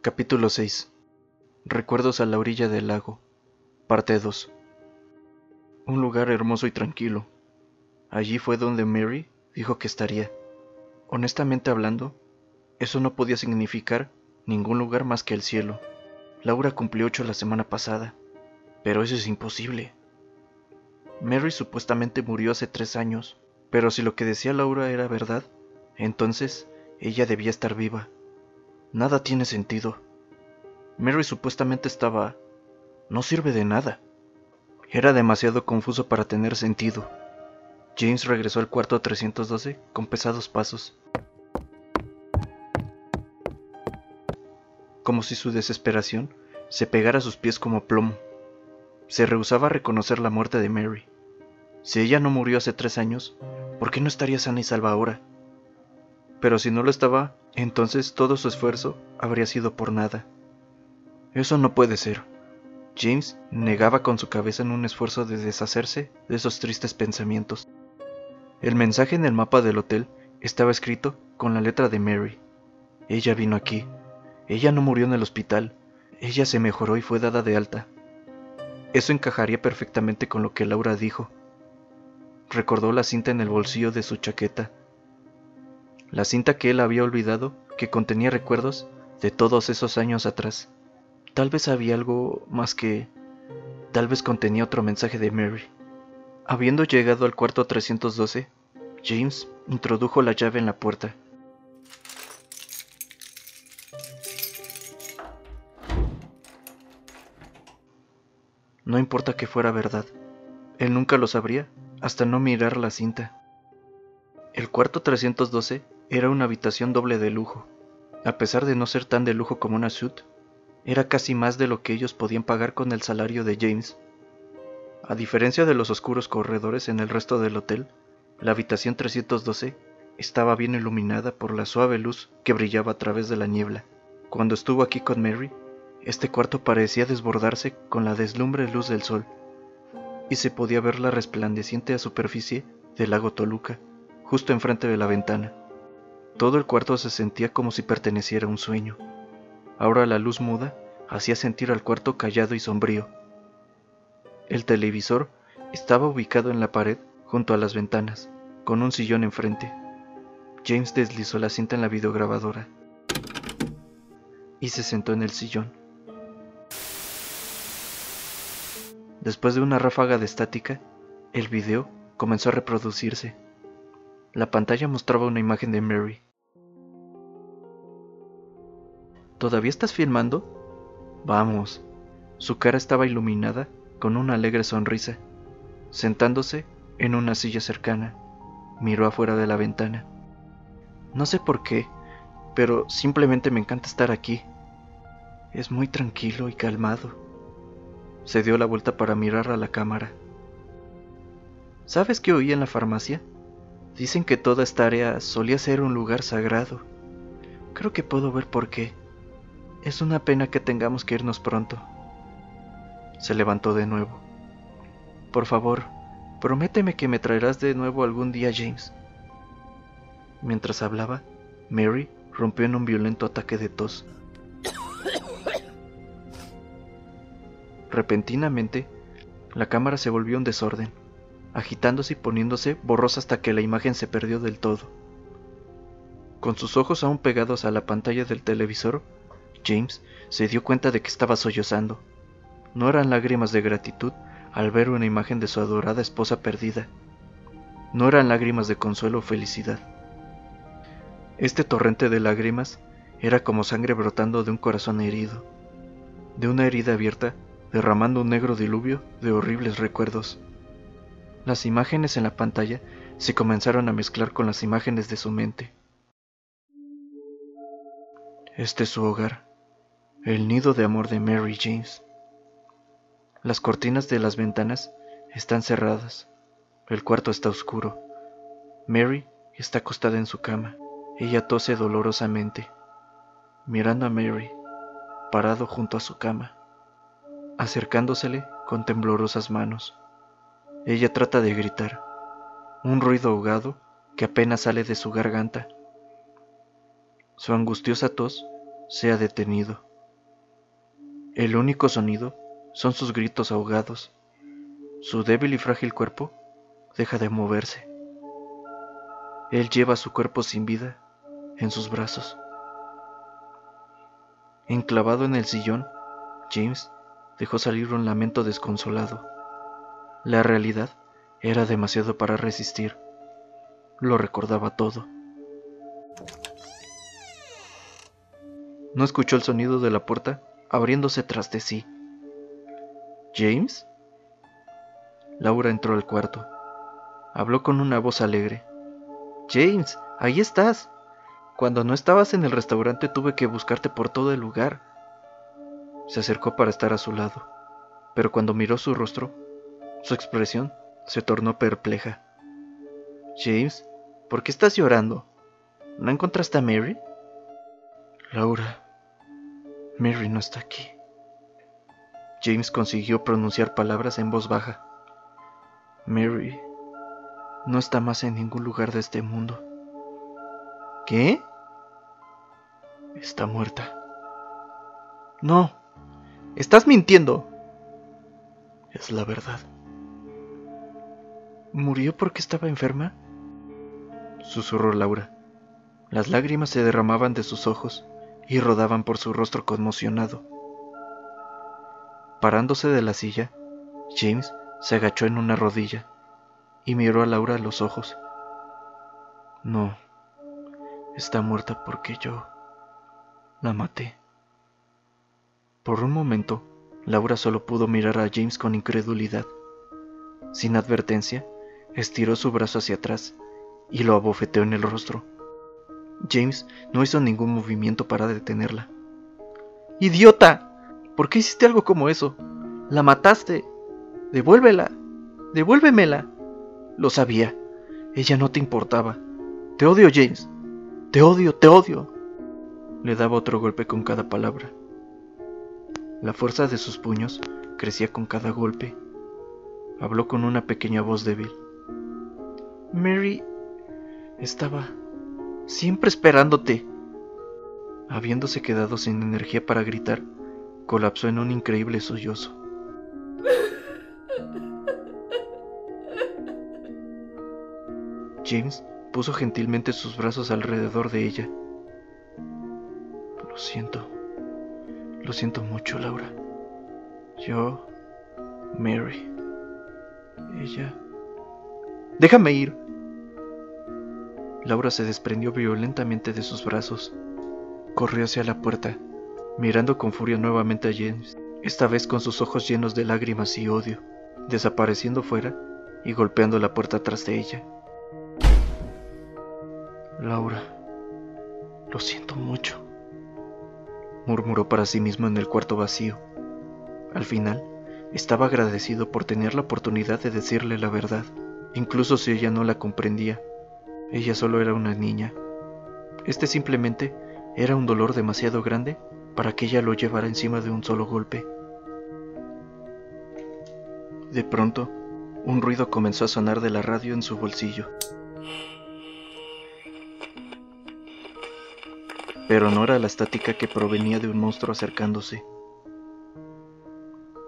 Capítulo 6 Recuerdos a la orilla del lago Parte 2 Un lugar hermoso y tranquilo. Allí fue donde Mary dijo que estaría. Honestamente hablando, eso no podía significar ningún lugar más que el cielo. Laura cumplió ocho la semana pasada, pero eso es imposible. Mary supuestamente murió hace tres años, pero si lo que decía Laura era verdad, entonces ella debía estar viva. Nada tiene sentido. Mary supuestamente estaba... No sirve de nada. Era demasiado confuso para tener sentido. James regresó al cuarto 312 con pesados pasos. Como si su desesperación se pegara a sus pies como plomo. Se rehusaba a reconocer la muerte de Mary. Si ella no murió hace tres años, ¿por qué no estaría sana y salva ahora? Pero si no lo estaba, entonces todo su esfuerzo habría sido por nada. Eso no puede ser. James negaba con su cabeza en un esfuerzo de deshacerse de esos tristes pensamientos. El mensaje en el mapa del hotel estaba escrito con la letra de Mary. Ella vino aquí. Ella no murió en el hospital. Ella se mejoró y fue dada de alta. Eso encajaría perfectamente con lo que Laura dijo. Recordó la cinta en el bolsillo de su chaqueta la cinta que él había olvidado, que contenía recuerdos de todos esos años atrás. Tal vez había algo más que... Tal vez contenía otro mensaje de Mary. Habiendo llegado al cuarto 312, James introdujo la llave en la puerta. No importa que fuera verdad, él nunca lo sabría hasta no mirar la cinta. El cuarto 312 era una habitación doble de lujo. A pesar de no ser tan de lujo como una suite, era casi más de lo que ellos podían pagar con el salario de James. A diferencia de los oscuros corredores en el resto del hotel, la habitación 312 estaba bien iluminada por la suave luz que brillaba a través de la niebla. Cuando estuvo aquí con Mary, este cuarto parecía desbordarse con la deslumbre luz del sol, y se podía ver la resplandeciente superficie del lago Toluca, justo enfrente de la ventana. Todo el cuarto se sentía como si perteneciera a un sueño. Ahora la luz muda hacía sentir al cuarto callado y sombrío. El televisor estaba ubicado en la pared junto a las ventanas, con un sillón enfrente. James deslizó la cinta en la videograbadora y se sentó en el sillón. Después de una ráfaga de estática, el video comenzó a reproducirse. La pantalla mostraba una imagen de Mary, ¿Todavía estás filmando? Vamos. Su cara estaba iluminada con una alegre sonrisa. Sentándose en una silla cercana, miró afuera de la ventana. No sé por qué, pero simplemente me encanta estar aquí. Es muy tranquilo y calmado. Se dio la vuelta para mirar a la cámara. ¿Sabes qué oí en la farmacia? Dicen que toda esta área solía ser un lugar sagrado. Creo que puedo ver por qué. Es una pena que tengamos que irnos pronto. Se levantó de nuevo. Por favor, prométeme que me traerás de nuevo algún día, James. Mientras hablaba, Mary rompió en un violento ataque de tos. Repentinamente, la cámara se volvió un desorden, agitándose y poniéndose borrosa hasta que la imagen se perdió del todo. Con sus ojos aún pegados a la pantalla del televisor, James se dio cuenta de que estaba sollozando. No eran lágrimas de gratitud al ver una imagen de su adorada esposa perdida. No eran lágrimas de consuelo o felicidad. Este torrente de lágrimas era como sangre brotando de un corazón herido, de una herida abierta, derramando un negro diluvio de horribles recuerdos. Las imágenes en la pantalla se comenzaron a mezclar con las imágenes de su mente. Este es su hogar, el nido de amor de Mary James. Las cortinas de las ventanas están cerradas. El cuarto está oscuro. Mary está acostada en su cama. Ella tose dolorosamente, mirando a Mary, parado junto a su cama, acercándosele con temblorosas manos. Ella trata de gritar, un ruido ahogado que apenas sale de su garganta. Su angustiosa tos se ha detenido. El único sonido son sus gritos ahogados. Su débil y frágil cuerpo deja de moverse. Él lleva su cuerpo sin vida en sus brazos. Enclavado en el sillón, James dejó salir un lamento desconsolado. La realidad era demasiado para resistir. Lo recordaba todo. No escuchó el sonido de la puerta abriéndose tras de sí. ¿James? Laura entró al cuarto. Habló con una voz alegre. James, ahí estás. Cuando no estabas en el restaurante tuve que buscarte por todo el lugar. Se acercó para estar a su lado, pero cuando miró su rostro, su expresión se tornó perpleja. James, ¿por qué estás llorando? ¿No encontraste a Mary? Laura, Mary no está aquí. James consiguió pronunciar palabras en voz baja. Mary no está más en ningún lugar de este mundo. ¿Qué? Está muerta. No, estás mintiendo. Es la verdad. ¿Murió porque estaba enferma? Susurró Laura. Las lágrimas se derramaban de sus ojos y rodaban por su rostro conmocionado. Parándose de la silla, James se agachó en una rodilla y miró a Laura a los ojos. No, está muerta porque yo la maté. Por un momento, Laura solo pudo mirar a James con incredulidad. Sin advertencia, estiró su brazo hacia atrás y lo abofeteó en el rostro. James no hizo ningún movimiento para detenerla. ¡Idiota! ¿Por qué hiciste algo como eso? La mataste. Devuélvela. Devuélvemela. Lo sabía. Ella no te importaba. Te odio, James. Te odio, te odio. Le daba otro golpe con cada palabra. La fuerza de sus puños crecía con cada golpe. Habló con una pequeña voz débil. Mary estaba siempre esperándote. Habiéndose quedado sin energía para gritar, colapsó en un increíble sollozo. James puso gentilmente sus brazos alrededor de ella. Lo siento. Lo siento mucho, Laura. Yo... Mary. Ella... Déjame ir. Laura se desprendió violentamente de sus brazos. Corrió hacia la puerta, mirando con furia nuevamente a James, esta vez con sus ojos llenos de lágrimas y odio, desapareciendo fuera y golpeando la puerta tras de ella. Laura, lo siento mucho, murmuró para sí mismo en el cuarto vacío. Al final, estaba agradecido por tener la oportunidad de decirle la verdad, incluso si ella no la comprendía. Ella solo era una niña. Este simplemente era un dolor demasiado grande para que ella lo llevara encima de un solo golpe. De pronto, un ruido comenzó a sonar de la radio en su bolsillo. Pero no era la estática que provenía de un monstruo acercándose.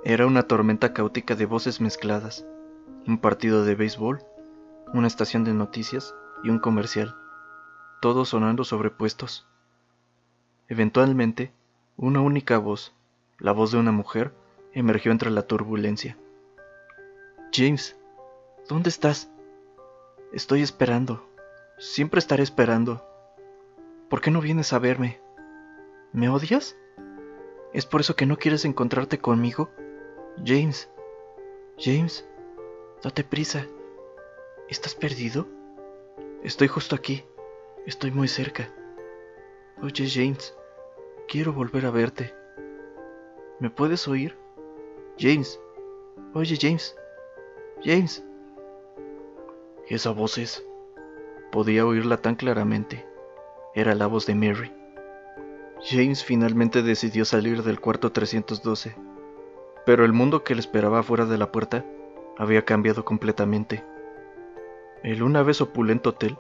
Era una tormenta caótica de voces mezcladas, un partido de béisbol, una estación de noticias y un comercial, todos sonando sobrepuestos. Eventualmente, una única voz, la voz de una mujer, emergió entre la turbulencia. James, ¿dónde estás? Estoy esperando. Siempre estaré esperando. ¿Por qué no vienes a verme? ¿Me odias? ¿Es por eso que no quieres encontrarte conmigo? James. James, date prisa. ¿Estás perdido? Estoy justo aquí. Estoy muy cerca. Oye, James, quiero volver a verte. ¿Me puedes oír? James. Oye, James. James. Esa voz es... Podía oírla tan claramente. Era la voz de Mary. James finalmente decidió salir del cuarto 312, pero el mundo que le esperaba fuera de la puerta había cambiado completamente. El una vez opulento hotel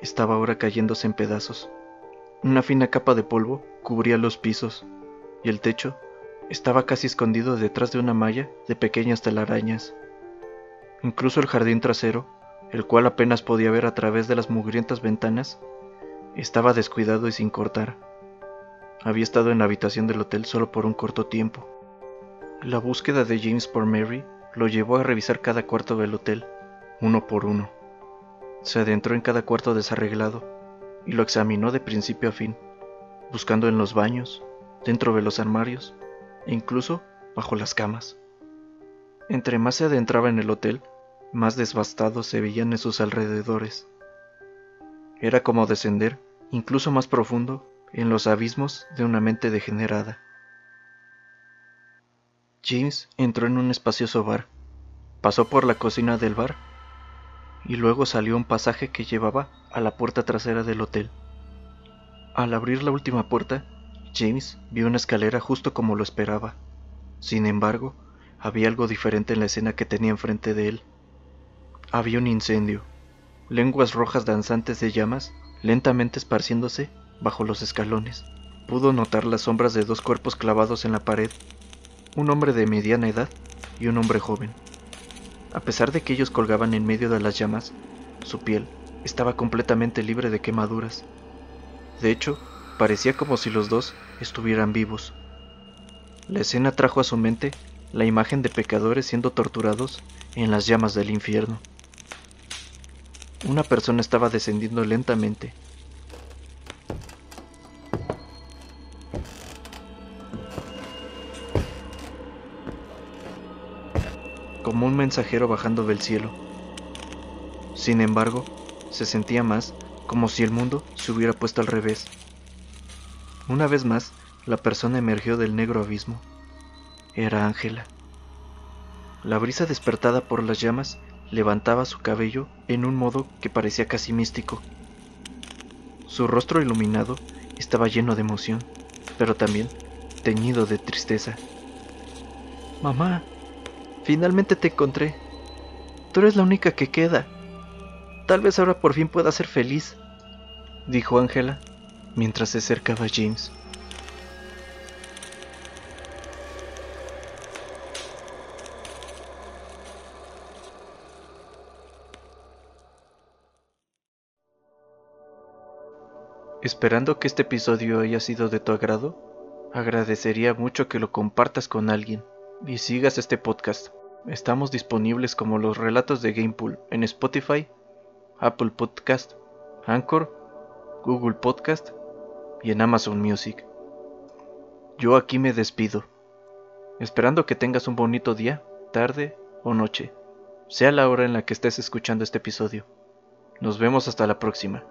estaba ahora cayéndose en pedazos. Una fina capa de polvo cubría los pisos y el techo estaba casi escondido detrás de una malla de pequeñas telarañas. Incluso el jardín trasero, el cual apenas podía ver a través de las mugrientas ventanas, estaba descuidado y sin cortar. Había estado en la habitación del hotel solo por un corto tiempo. La búsqueda de James por Mary lo llevó a revisar cada cuarto del hotel, uno por uno. Se adentró en cada cuarto desarreglado y lo examinó de principio a fin, buscando en los baños, dentro de los armarios e incluso bajo las camas. Entre más se adentraba en el hotel, más devastados se veían en sus alrededores. Era como descender, incluso más profundo, en los abismos de una mente degenerada. James entró en un espacioso bar, pasó por la cocina del bar y luego salió un pasaje que llevaba a la puerta trasera del hotel. Al abrir la última puerta, James vio una escalera justo como lo esperaba. Sin embargo, había algo diferente en la escena que tenía enfrente de él. Había un incendio, lenguas rojas danzantes de llamas lentamente esparciéndose bajo los escalones. Pudo notar las sombras de dos cuerpos clavados en la pared un hombre de mediana edad y un hombre joven. A pesar de que ellos colgaban en medio de las llamas, su piel estaba completamente libre de quemaduras. De hecho, parecía como si los dos estuvieran vivos. La escena trajo a su mente la imagen de pecadores siendo torturados en las llamas del infierno. Una persona estaba descendiendo lentamente mensajero bajando del cielo. Sin embargo, se sentía más como si el mundo se hubiera puesto al revés. Una vez más, la persona emergió del negro abismo. Era Ángela. La brisa despertada por las llamas levantaba su cabello en un modo que parecía casi místico. Su rostro iluminado estaba lleno de emoción, pero también teñido de tristeza. Mamá, Finalmente te encontré. Tú eres la única que queda. Tal vez ahora por fin pueda ser feliz, dijo Ángela mientras se acercaba a James. Esperando que este episodio haya sido de tu agrado, agradecería mucho que lo compartas con alguien y sigas este podcast. Estamos disponibles como los relatos de Gamepool en Spotify, Apple Podcast, Anchor, Google Podcast y en Amazon Music. Yo aquí me despido, esperando que tengas un bonito día, tarde o noche, sea la hora en la que estés escuchando este episodio. Nos vemos hasta la próxima.